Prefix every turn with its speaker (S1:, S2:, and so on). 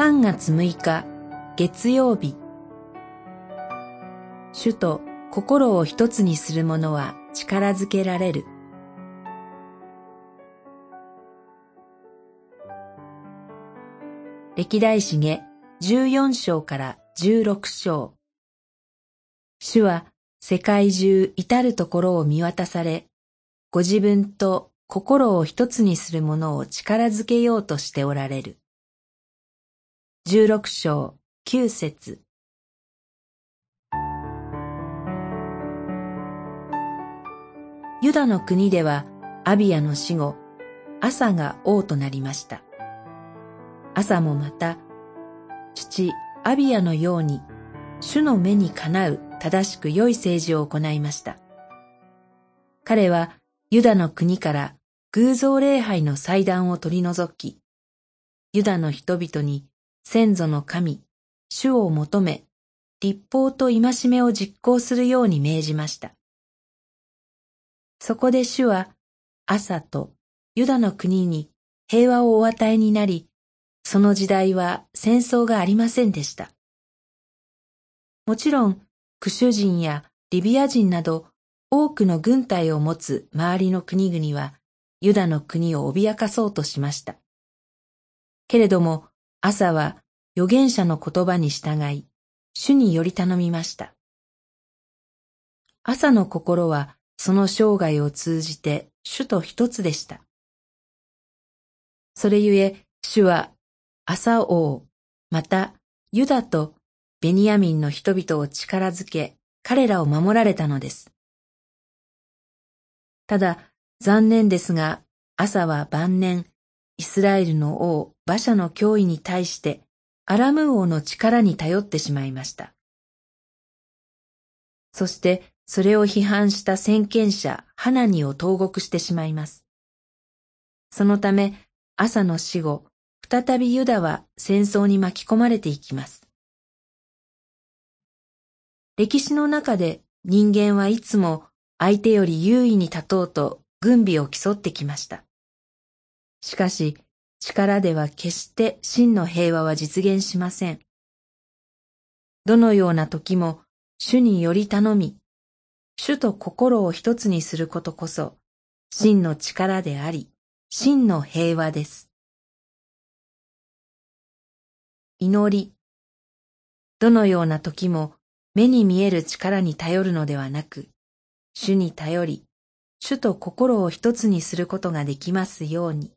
S1: 3月6日月曜日。主と心を一つにする者は力づけられる。歴代史下14章から16章。主は世界中至るところを見渡され、ご自分と心を一つにする者を力づけようとしておられる。十六章九節ユダの国ではアビアの死後、朝が王となりました。朝もまた、父アビアのように、主の目にかなう正しく良い政治を行いました。彼はユダの国から偶像礼拝の祭壇を取り除き、ユダの人々に先祖の神、主を求め、立法と戒めを実行するように命じました。そこで主は朝とユダの国に平和をお与えになり、その時代は戦争がありませんでした。もちろん、クシュ人やリビア人など多くの軍隊を持つ周りの国々はユダの国を脅かそうとしました。けれども朝は預言者の言葉に従い主により頼みました。朝の心はその生涯を通じて主と一つでした。それゆえ主は朝王、またユダとベニヤミンの人々を力づけ、彼らを守られたのです。ただ、残念ですが、朝は晩年、イスラエルの王、馬車の脅威に対して、アラム王の力に頼ってしまいました。そして、それを批判した先見者、ハナニを投獄してしまいます。そのため、朝の死後、再びユダは戦争に巻き込まれていきます。歴史の中で人間はいつも相手より優位に立とうと軍備を競ってきました。しかし、力では決して真の平和は実現しません。どのような時も主により頼み、主と心を一つにすることこそ真の力であり、真の平和です。祈り。どのような時も目に見える力に頼るのではなく、主に頼り、主と心を一つにすることができますように。